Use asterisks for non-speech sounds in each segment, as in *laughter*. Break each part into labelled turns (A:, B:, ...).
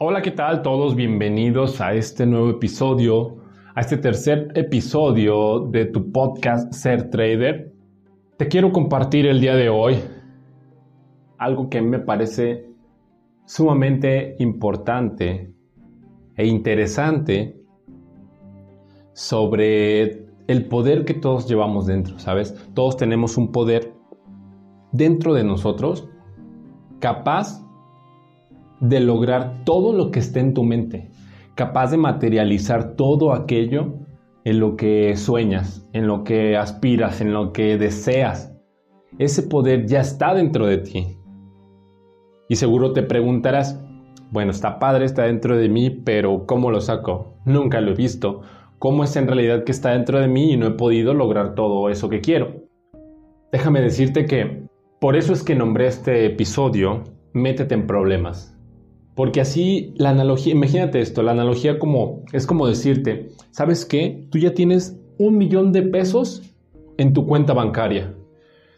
A: Hola, ¿qué tal todos? Bienvenidos a este nuevo episodio, a este tercer episodio de tu podcast Ser Trader. Te quiero compartir el día de hoy algo que me parece sumamente importante e interesante sobre el poder que todos llevamos dentro, ¿sabes? Todos tenemos un poder dentro de nosotros capaz de lograr todo lo que esté en tu mente, capaz de materializar todo aquello en lo que sueñas, en lo que aspiras, en lo que deseas. Ese poder ya está dentro de ti. Y seguro te preguntarás, bueno, está padre, está dentro de mí, pero ¿cómo lo saco? Nunca lo he visto cómo es en realidad que está dentro de mí y no he podido lograr todo eso que quiero. Déjame decirte que por eso es que nombré este episodio Métete en problemas. Porque así la analogía, imagínate esto, la analogía como es como decirte, ¿sabes qué? Tú ya tienes un millón de pesos en tu cuenta bancaria.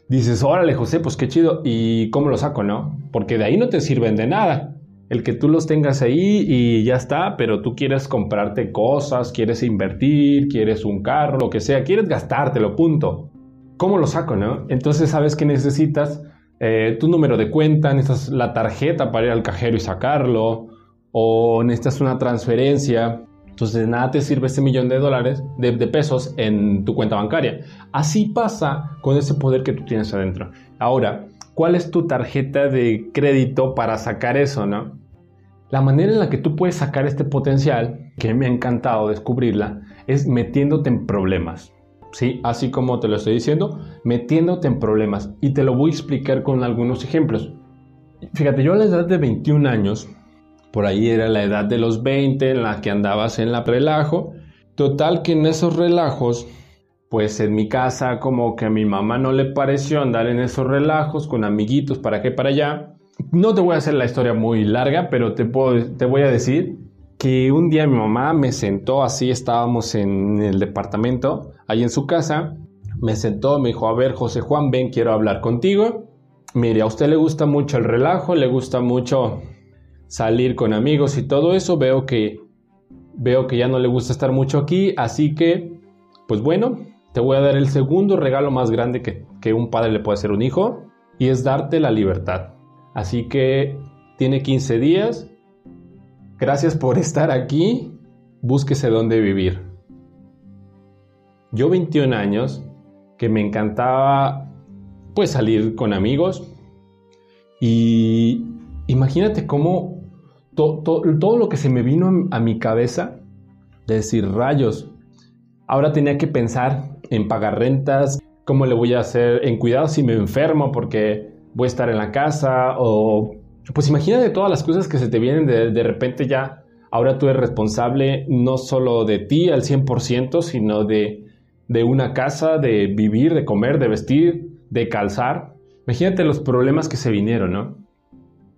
A: Dices, órale José, pues qué chido. ¿Y cómo lo saco, no? Porque de ahí no te sirven de nada el que tú los tengas ahí y ya está, pero tú quieres comprarte cosas, quieres invertir, quieres un carro, lo que sea, quieres gastártelo, punto. ¿Cómo lo saco, no? Entonces sabes que necesitas eh, tu número de cuenta, necesitas la tarjeta para ir al cajero y sacarlo, o necesitas una transferencia. Entonces nada te sirve ese millón de dólares, de, de pesos en tu cuenta bancaria. Así pasa con ese poder que tú tienes adentro. Ahora, ¿cuál es tu tarjeta de crédito para sacar eso, no? La manera en la que tú puedes sacar este potencial, que me ha encantado descubrirla, es metiéndote en problemas. Sí, así como te lo estoy diciendo, metiéndote en problemas. Y te lo voy a explicar con algunos ejemplos. Fíjate, yo a la edad de 21 años, por ahí era la edad de los 20 en la que andabas en la relajo. Total que en esos relajos, pues en mi casa como que a mi mamá no le pareció andar en esos relajos con amiguitos para aquí para allá. No te voy a hacer la historia muy larga, pero te, te voy a decir que un día mi mamá me sentó así, estábamos en el departamento, ahí en su casa, me sentó, me dijo, a ver, José Juan, ven, quiero hablar contigo. Mire, a usted le gusta mucho el relajo, le gusta mucho salir con amigos y todo eso, veo que veo que ya no le gusta estar mucho aquí, así que, pues bueno, te voy a dar el segundo regalo más grande que, que un padre le puede hacer a un hijo, y es darte la libertad. Así que tiene 15 días. Gracias por estar aquí. Búsquese dónde vivir. Yo 21 años, que me encantaba pues salir con amigos. Y imagínate cómo todo lo que se me vino a mi cabeza, de decir rayos, ahora tenía que pensar en pagar rentas, cómo le voy a hacer en cuidado si me enfermo porque voy a estar en la casa o pues imagínate todas las cosas que se te vienen de, de repente ya. Ahora tú eres responsable no solo de ti al 100%, sino de, de una casa, de vivir, de comer, de vestir, de calzar. Imagínate los problemas que se vinieron, ¿no?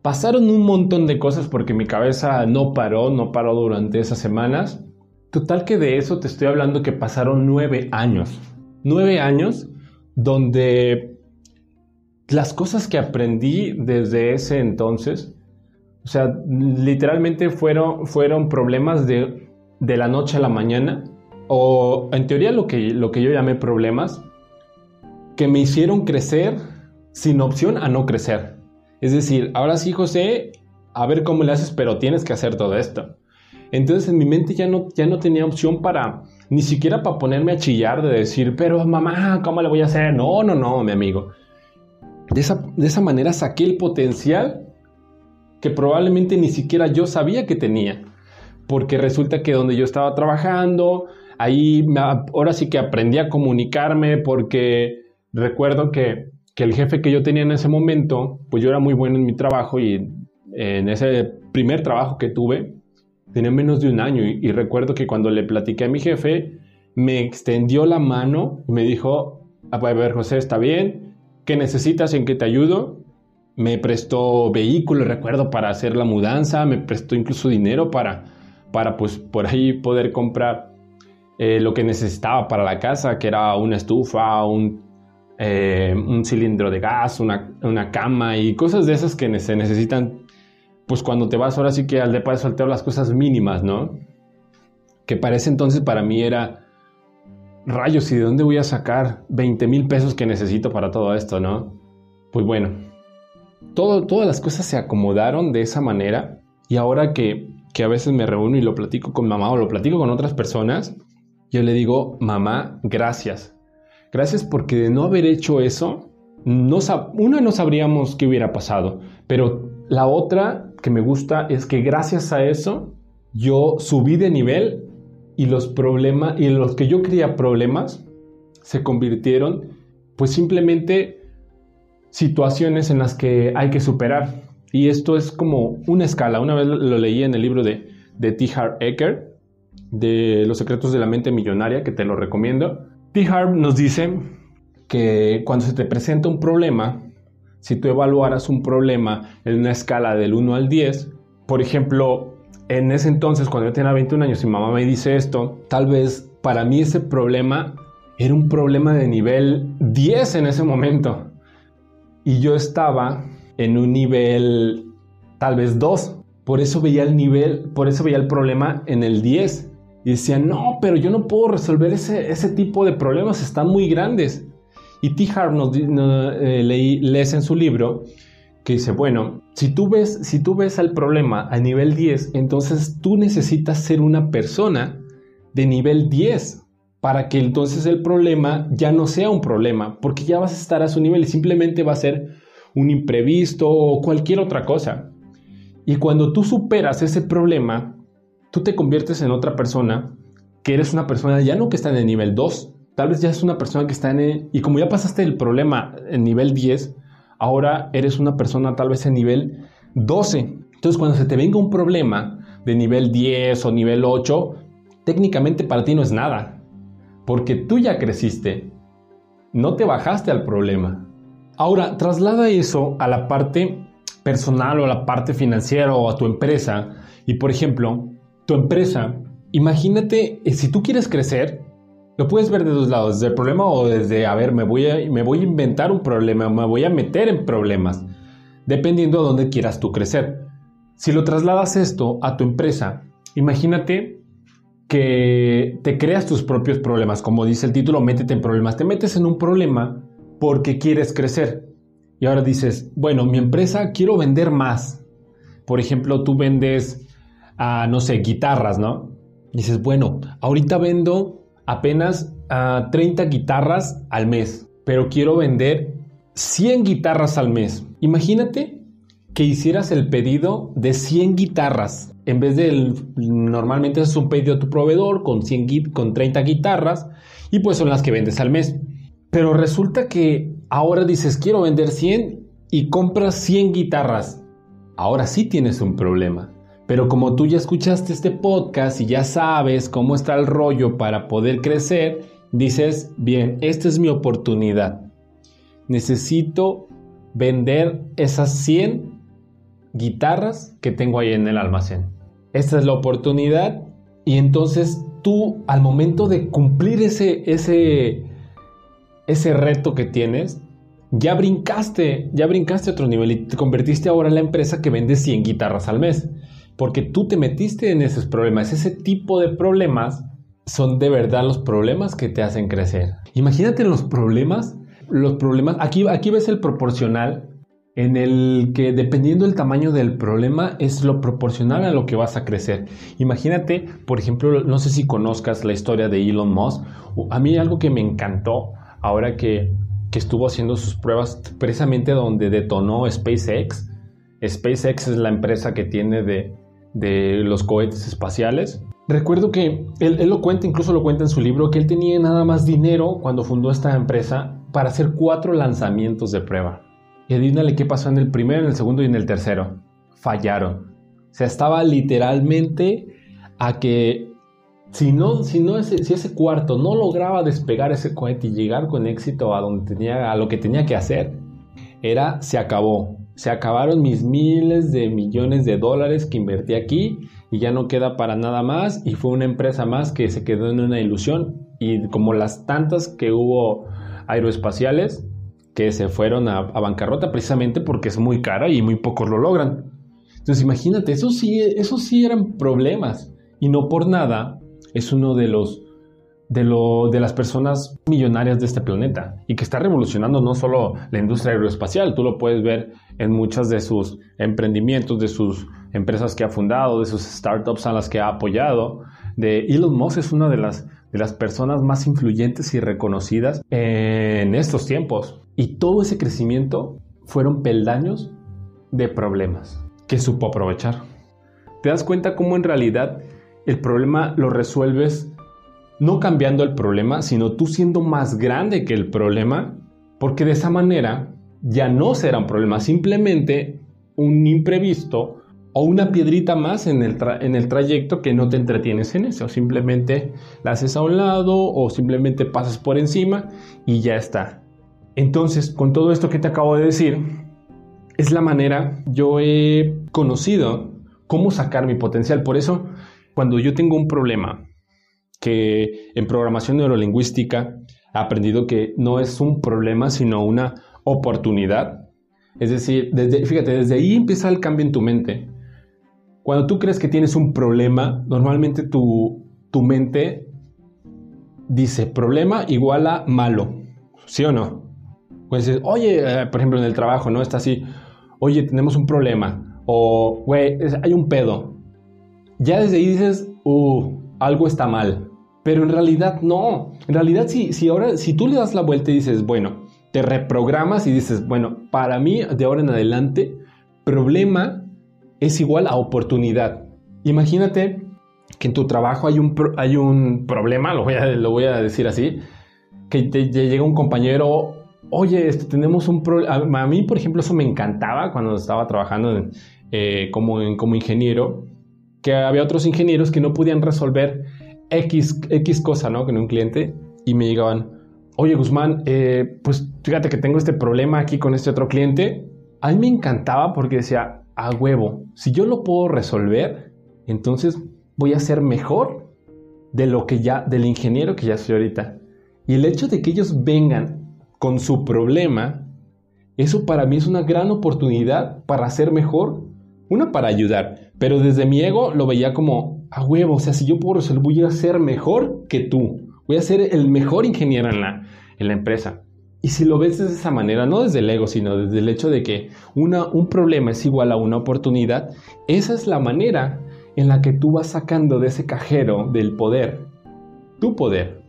A: Pasaron un montón de cosas porque mi cabeza no paró, no paró durante esas semanas. Total que de eso te estoy hablando que pasaron nueve años. Nueve años donde las cosas que aprendí desde ese entonces, o sea, literalmente fueron, fueron problemas de, de la noche a la mañana, o en teoría lo que, lo que yo llamé problemas, que me hicieron crecer sin opción a no crecer. Es decir, ahora sí, José, a ver cómo le haces, pero tienes que hacer todo esto. Entonces en mi mente ya no, ya no tenía opción para, ni siquiera para ponerme a chillar de decir, pero mamá, ¿cómo le voy a hacer? No, no, no, mi amigo. De esa, manera saqué el potencial que probablemente ni siquiera yo sabía que tenía. Porque resulta que donde yo estaba trabajando, ahí ahora sí que aprendí a comunicarme porque recuerdo que, que, el jefe que yo tenía en ese momento, pues yo era muy bueno en mi trabajo y en ese primer trabajo que tuve, tenía menos de un año y, y recuerdo que cuando le platiqué a mi jefe, me extendió la mano y me dijo, a ver José, está bien, ¿Qué necesitas? ¿En qué te ayudo? Me prestó vehículo, recuerdo, para hacer la mudanza, me prestó incluso dinero para, para pues, por ahí poder comprar eh, lo que necesitaba para la casa, que era una estufa, un, eh, un cilindro de gas, una, una, cama y cosas de esas que se necesitan pues cuando te vas ahora sí que al depa de soltero las cosas mínimas, ¿no? Que para ese entonces para mí era, rayos, ¿y de dónde voy a sacar 20 mil pesos que necesito para todo esto, no? Pues bueno, todo, todas las cosas se acomodaron de esa manera y ahora que, que a veces me reúno y lo platico con mamá o lo platico con otras personas, yo le digo, mamá, gracias. Gracias porque de no haber hecho eso, no una no sabríamos qué hubiera pasado, pero la otra que me gusta es que gracias a eso yo subí de nivel y los problemas y los que yo creía problemas se convirtieron pues simplemente situaciones en las que hay que superar. Y esto es como una escala. Una vez lo leí en el libro de, de T. Harv Eker, de Los secretos de la mente millonaria, que te lo recomiendo. T. Harv nos dice que cuando se te presenta un problema, si tú evaluaras un problema en una escala del 1 al 10, por ejemplo, en ese entonces, cuando yo tenía 21 años y mamá me dice esto, tal vez para mí ese problema era un problema de nivel 10 en ese momento. Y yo estaba en un nivel tal vez 2. Por eso veía el nivel, por eso veía el problema en el 10. Y decía, no, pero yo no puedo resolver ese, ese tipo de problemas, están muy grandes. Y T. Harv nos, eh, lees en su libro que dice, bueno, si tú, ves, si tú ves el problema a nivel 10, entonces tú necesitas ser una persona de nivel 10 para que entonces el problema ya no sea un problema, porque ya vas a estar a su nivel y simplemente va a ser un imprevisto o cualquier otra cosa. Y cuando tú superas ese problema, tú te conviertes en otra persona, que eres una persona ya no que está en el nivel 2, Tal vez ya es una persona que está en... El, y como ya pasaste el problema en nivel 10, ahora eres una persona tal vez en nivel 12. Entonces cuando se te venga un problema de nivel 10 o nivel 8, técnicamente para ti no es nada. Porque tú ya creciste. No te bajaste al problema. Ahora, traslada eso a la parte personal o a la parte financiera o a tu empresa. Y por ejemplo, tu empresa, imagínate, eh, si tú quieres crecer, lo puedes ver de dos lados, desde el problema o desde, a ver, me voy a, me voy a inventar un problema, me voy a meter en problemas, dependiendo de dónde quieras tú crecer. Si lo trasladas esto a tu empresa, imagínate que te creas tus propios problemas, como dice el título, métete en problemas, te metes en un problema porque quieres crecer. Y ahora dices, bueno, mi empresa quiero vender más. Por ejemplo, tú vendes, a, no sé, guitarras, ¿no? dices, bueno, ahorita vendo apenas a 30 guitarras al mes, pero quiero vender 100 guitarras al mes. Imagínate que hicieras el pedido de 100 guitarras. En vez de normalmente es un pedido a tu proveedor con 100 con 30 guitarras y pues son las que vendes al mes. Pero resulta que ahora dices quiero vender 100 y compras 100 guitarras. Ahora sí tienes un problema. Pero como tú ya escuchaste este podcast y ya sabes cómo está el rollo para poder crecer, dices, bien, esta es mi oportunidad. Necesito vender esas 100 guitarras que tengo ahí en el almacén. Esta es la oportunidad y entonces tú al momento de cumplir ese, ese, ese reto que tienes, ya brincaste, ya brincaste a otro nivel y te convertiste ahora en la empresa que vende 100 guitarras al mes porque tú te metiste en esos problemas. Ese tipo de problemas son de verdad los problemas que te hacen crecer. Imagínate los problemas, los problemas, aquí, aquí ves el proporcional en el que dependiendo del tamaño del problema es lo proporcional a lo que vas a crecer. Imagínate, por ejemplo, no sé si conozcas la historia de Elon Musk. A mí algo que me encantó ahora que, que estuvo haciendo sus pruebas precisamente donde detonó SpaceX. SpaceX es la empresa que tiene de, de los cohetes espaciales. Recuerdo que él, lo cuenta, incluso lo cuenta en su libro, que él tenía nada más dinero cuando fundó esta empresa para hacer cuatro lanzamientos de prueba. Y adivínale qué pasó en el primero, en el segundo y en el tercero. Fallaron. O sea, estaba literalmente a que si no, si no ese, si ese cuarto no lograba despegar ese cohete y llegar con éxito a donde tenía, a lo que tenía que hacer, era se acabó. Se acabaron mis miles de millones de dólares que invertí aquí y ya no queda para nada más y fue una empresa más que se quedó en una ilusión y como las tantas que hubo aeroespaciales que se fueron a, bancarrota precisamente porque es muy cara y muy pocos lo logran. Entonces imagínate, eso sí, sí eran problemas. Y no por nada es uno de los de, lo, de las personas millonarias de este planeta y que está revolucionando no solo la industria aeroespacial, tú lo puedes ver en muchas de sus emprendimientos, de sus empresas que ha fundado, de sus startups a las que ha apoyado. De Elon Musk es una de las, de las personas más influyentes y reconocidas en estos tiempos. Y todo ese crecimiento fueron peldaños de problemas que supo aprovechar. ¿Te das cuenta cómo en realidad el problema lo resuelves no cambiando el problema, sino tú siendo más grande que el problema? Porque de esa manera ya no será un problema, simplemente un imprevisto o una piedrita más en el, en el trayecto que no te entretienes en eso. Simplemente la haces a un lado o simplemente pasas por encima y ya está. Entonces, con todo esto que te acabo de decir, es la manera yo he conocido cómo sacar mi potencial. Por eso, cuando yo tengo un problema, que en programación neurolingüística he aprendido que no es un problema, sino una oportunidad. Es decir, desde, fíjate, desde ahí empieza el cambio en tu mente. Cuando tú crees que tienes un problema, normalmente tu, tu mente dice problema igual a malo, ¿sí o no? Pues dices, oye, eh, por ejemplo en el trabajo, ¿no? Está así, oye, tenemos un problema, o, güey, hay un pedo. Ya desde ahí dices, uh, algo está mal. Pero en realidad no. En realidad, si, si ahora, si tú le das la vuelta y dices, bueno, te reprogramas y dices, bueno, para mí de ahora en adelante, problema es igual a oportunidad. Imagínate que en tu trabajo hay un, hay un problema, lo voy, a, lo voy a decir así, que te, llega un compañero, oye, esto, tenemos un problema. A mí, por ejemplo, eso me encantaba cuando estaba trabajando eh, como, como ingeniero, que había otros ingenieros que no podían resolver X, X cosa, ¿no? Con un cliente y me llegaban, oye Guzmán, eh, pues fíjate que tengo este problema aquí con este otro cliente. A mí me encantaba porque decía, a huevo, si yo lo puedo resolver, entonces voy a ser mejor de lo que ya, del ingeniero que ya soy ahorita. Y el hecho de que ellos vengan con su problema, eso para mí es una gran oportunidad para ser mejor, una para ayudar, pero desde mi ego lo veía como, a huevo, o sea, si yo puedo resolver, voy a ser mejor que tú. Voy a ser el mejor ingeniero en la, en la empresa. Y si lo ves de esa manera, no desde el ego, sino desde el hecho de que una, un problema es igual a una oportunidad, esa es la manera en la que tú vas sacando de ese cajero del poder, tu poder.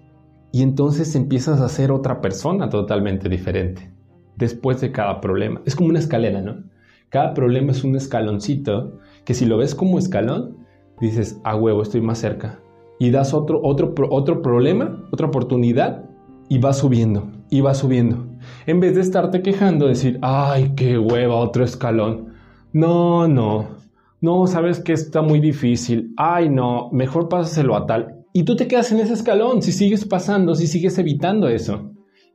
A: Y entonces empiezas a ser otra persona totalmente diferente después de cada problema. Es como una escalera, ¿no? Cada problema es un escaloncito que si lo ves como escalón, dices, a huevo, estoy más cerca. Y das otro, otro, otro problema, otra oportunidad, y vas subiendo, y vas subiendo. En vez de estarte quejando, decir, ay, qué hueva, otro escalón. No, no, no, sabes que está muy difícil. Ay, no, mejor pásaselo a tal. Y tú te quedas en ese escalón, si sigues pasando, si sigues evitando eso.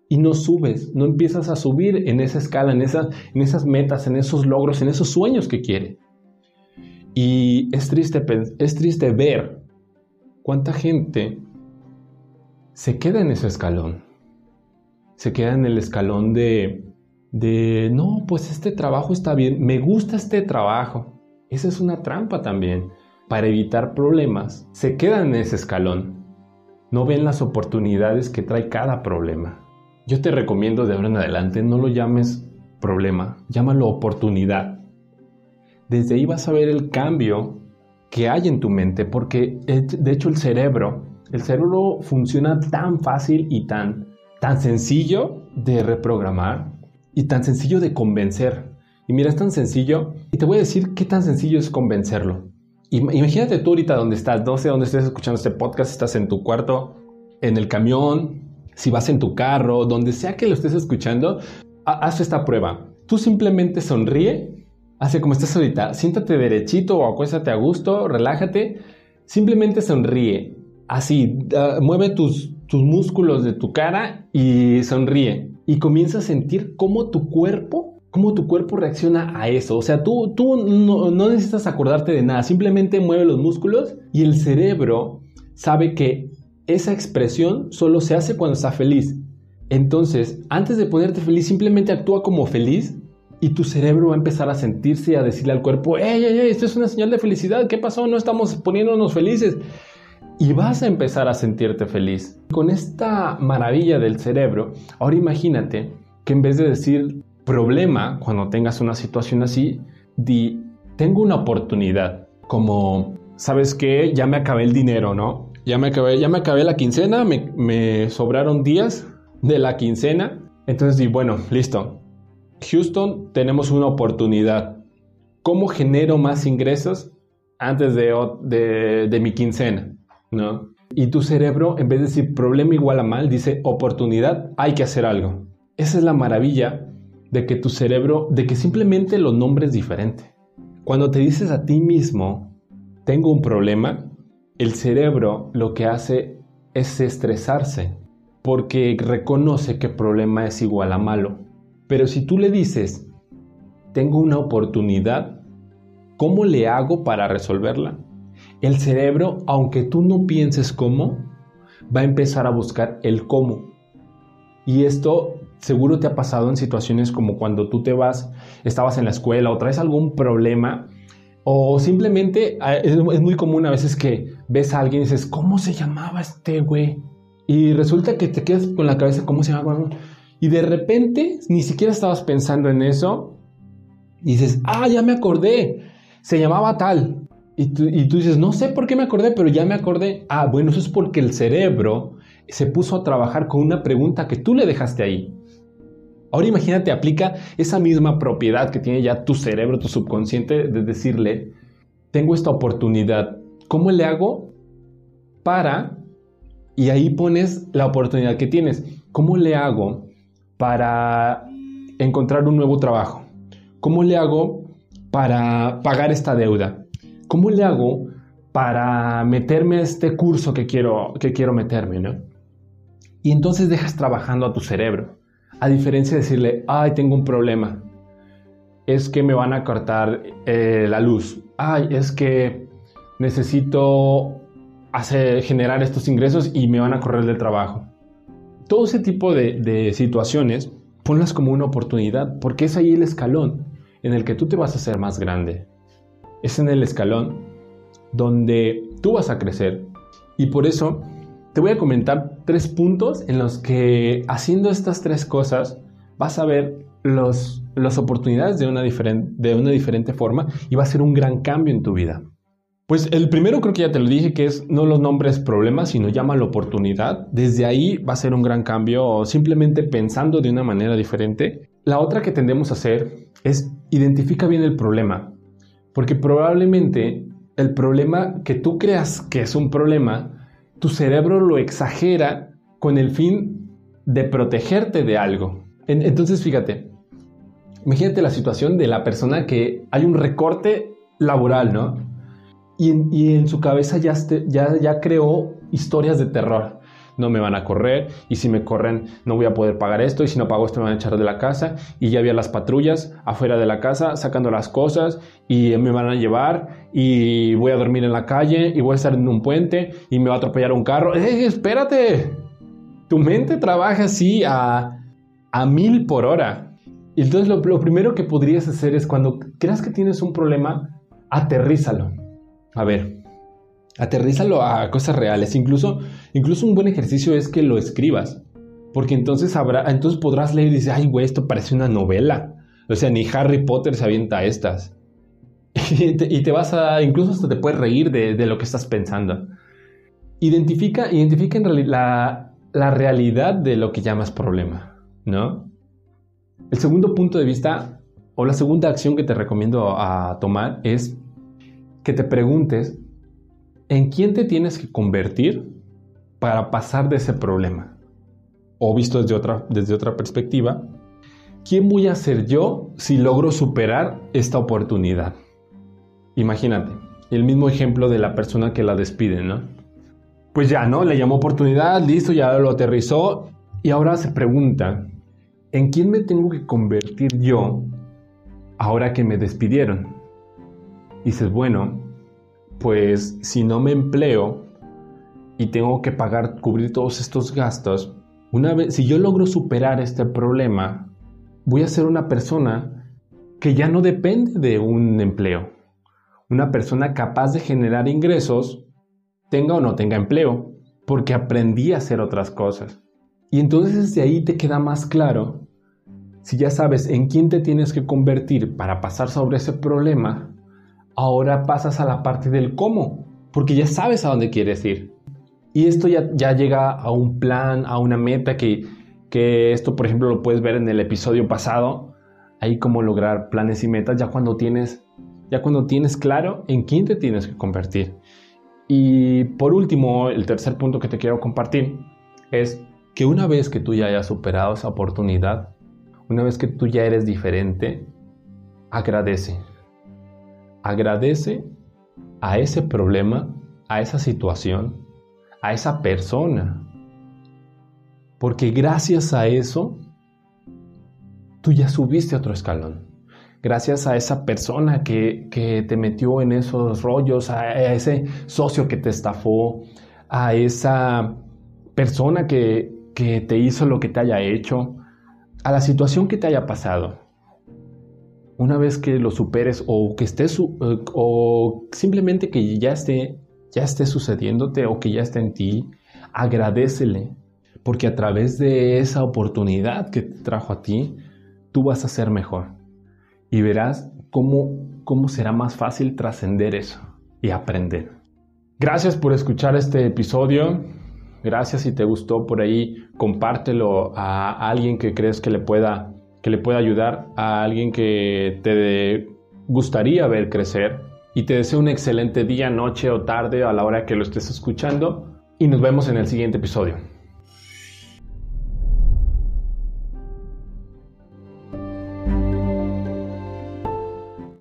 A: Y no subes, no empiezas a subir en esa escala, en, esas, en esas metas, en esos logros, en esos sueños que quieres. Y es triste, es triste ver cuánta gente se queda en ese escalón. Se queda en el escalón de, de, no, pues este trabajo está bien, me gusta este trabajo. Esa es una trampa también. Para evitar problemas, se quedan en ese escalón. No ven las oportunidades que trae cada problema. Yo te recomiendo de ahora en adelante no lo llames problema, llámalo oportunidad desde ahí vas a ver el cambio que hay en tu mente, porque de hecho el cerebro, el cerebro funciona tan fácil y tan, tan sencillo de reprogramar y tan sencillo de convencer. Y mira, es tan sencillo, y te voy a decir qué tan sencillo es convencerlo. Imagínate tú ahorita donde estás, no sé dónde estés escuchando este podcast, estás en tu cuarto, en el camión, si vas en tu carro, donde sea que lo estés escuchando, haz esta prueba. Tú simplemente sonríe Hace como estás ahorita, siéntate derechito o acuéstate a gusto, relájate, simplemente sonríe. Así, mueve tus, tus músculos de tu cara y sonríe. Y comienza a sentir cómo tu cuerpo, cómo tu cuerpo reacciona a eso. O sea, tú, tú no, no necesitas acordarte de nada, simplemente mueve los músculos y el cerebro sabe que esa expresión solo se hace cuando está feliz. Entonces, antes de ponerte feliz, simplemente actúa como feliz y tu cerebro va a empezar a sentirse y a decirle al cuerpo, ¡Ey, ey, ey! Esto es una señal de felicidad. ¿Qué pasó? No estamos poniéndonos felices. Y vas a empezar a sentirte feliz. Con esta maravilla del cerebro, ahora imagínate que en vez de decir problema cuando tengas una situación así, di, tengo una oportunidad. Como, ¿sabes qué? Ya me acabé el dinero, ¿no? Ya me acabé, ya me acabé la quincena, me, me sobraron días de la quincena. Entonces di, bueno, listo Houston, tenemos una oportunidad. ¿Cómo genero más ingresos antes de, mi quincena? ¿No? Y tu cerebro, en vez de decir problema igual a mal, dice oportunidad, hay que hacer algo. Esa es la maravilla de que tu cerebro, de que simplemente lo nombres diferente. Cuando te dices a ti mismo, tengo un problema, el cerebro lo que hace es estresarse, porque reconoce que problema es igual a malo. Pero si tú le dices, tengo una oportunidad, ¿cómo le hago para resolverla? El cerebro, aunque tú no pienses cómo, va a empezar a buscar el cómo. Y esto seguro te ha pasado en situaciones como cuando tú te vas, estabas en la escuela o traes algún problema o simplemente ah, es, muy común a veces que ves a alguien y dices, ¿cómo se llamaba este güey? Y resulta que te quedas con la cabeza, ¿cómo se llama? Y de repente ni siquiera estabas pensando en eso. Y dices, ah, ya me acordé. Se llamaba tal. Y tú, y tú, dices, no sé por qué me acordé, pero ya me acordé. Ah, bueno, eso es porque el cerebro se puso a trabajar con una pregunta que tú le dejaste ahí. Ahora imagínate, aplica esa misma propiedad que tiene ya tu cerebro, tu subconsciente, de decirle, tengo esta oportunidad. ¿Cómo le hago para... Y ahí pones la oportunidad que tienes. ¿Cómo le hago para encontrar un nuevo trabajo? ¿Cómo le hago para pagar esta deuda? ¿Cómo le hago para meterme a este curso que quiero, que quiero meterme? ¿no? Y entonces dejas trabajando a tu cerebro. A diferencia de decirle, ay, tengo un problema. Es que me van a cortar eh, la luz. Ay, es que necesito hacer, generar estos ingresos y me van a correr del trabajo. Todo ese tipo de, situaciones, ponlas como una oportunidad, porque es ahí el escalón en el que tú te vas a hacer más grande. Es en el escalón donde tú vas a crecer. Y por eso te voy a comentar tres puntos en los que haciendo estas tres cosas vas a ver los, las oportunidades de una, de una diferente forma y va a ser un gran cambio en tu vida. Pues el primero creo que ya te lo dije, que es no los nombres problemas, sino llámalo oportunidad. Desde ahí va a ser un gran cambio simplemente pensando de una manera diferente. La otra que tendemos a hacer es identifica bien el problema, porque probablemente el problema que tú creas que es un problema, tu cerebro lo exagera con el fin de protegerte de algo. Entonces fíjate, imagínate la situación de la persona que hay un recorte laboral, ¿no? Y en, su cabeza ya, ya, creó historias de terror. No me van a correr y si me corren no voy a poder pagar esto y si no pago esto me van a echar de la casa y ya había las patrullas afuera de la casa sacando las cosas y me van a llevar y voy a dormir en la calle y voy a estar en un puente y me va a atropellar un carro. ¡Eh, espérate! Tu mente trabaja así a, a mil por hora. Y entonces lo, lo primero que podrías hacer es cuando creas que tienes un problema, aterrízalo a ver, aterrízalo a cosas reales. Incluso, incluso un buen ejercicio es que lo escribas. Porque entonces habrá, entonces podrás leer y decir, ay, güey, esto parece una novela. O sea, ni Harry Potter se avienta a estas. *laughs* y, te, vas a, incluso hasta te puedes reír de, lo que estás pensando. Identifica, identifica en la, la realidad de lo que llamas problema, ¿no? El segundo punto de vista, o la segunda acción que te recomiendo a tomar es que te preguntes en quién te tienes que convertir para pasar de ese problema. O visto desde otra, desde otra perspectiva, ¿quién voy a ser yo si logro superar esta oportunidad? Imagínate, el mismo ejemplo de la persona que la despide, ¿no? Pues ya, ¿no? Le llamó oportunidad, listo, ya lo aterrizó y ahora se pregunta, ¿en quién me tengo que convertir yo ahora que me despidieron? dices, bueno, pues si no me empleo y tengo que pagar, cubrir todos estos gastos, una vez, si yo logro superar este problema, voy a ser una persona que ya no depende de un empleo. Una persona capaz de generar ingresos, tenga o no tenga empleo, porque aprendí a hacer otras cosas. Y entonces desde ahí te queda más claro, si ya sabes en quién te tienes que convertir para pasar sobre ese problema, ahora pasas a la parte del cómo, porque ya sabes a dónde quieres ir. Y esto ya, ya llega a un plan, a una meta que, que esto, por ejemplo, lo puedes ver en el episodio pasado, ahí cómo lograr planes y metas ya cuando tienes ya cuando tienes claro en quién te tienes que convertir. Y por último, el tercer punto que te quiero compartir es que una vez que tú ya hayas superado esa oportunidad, una vez que tú ya eres diferente, agradece. Agradece a ese problema, a esa situación, a esa persona. Porque gracias a eso, tú ya subiste a otro escalón. Gracias a esa persona que, te metió en esos rollos, a, ese socio que te estafó, a esa persona que, que te hizo lo que te haya hecho, a la situación que te haya pasado. Una vez que lo superes o que estés eh, o simplemente que ya esté ya esté sucediéndote o que ya esté en ti, agradecele, porque a través de esa oportunidad que te trajo a ti, tú vas a ser mejor. Y verás cómo, cómo será más fácil trascender eso y aprender. Gracias por escuchar este episodio. Gracias si te gustó por ahí, compártelo a alguien que crees que le pueda que le pueda ayudar, a alguien que te gustaría ver crecer y te deseo un excelente día, noche o tarde a la hora que lo estés escuchando y nos vemos en el siguiente episodio.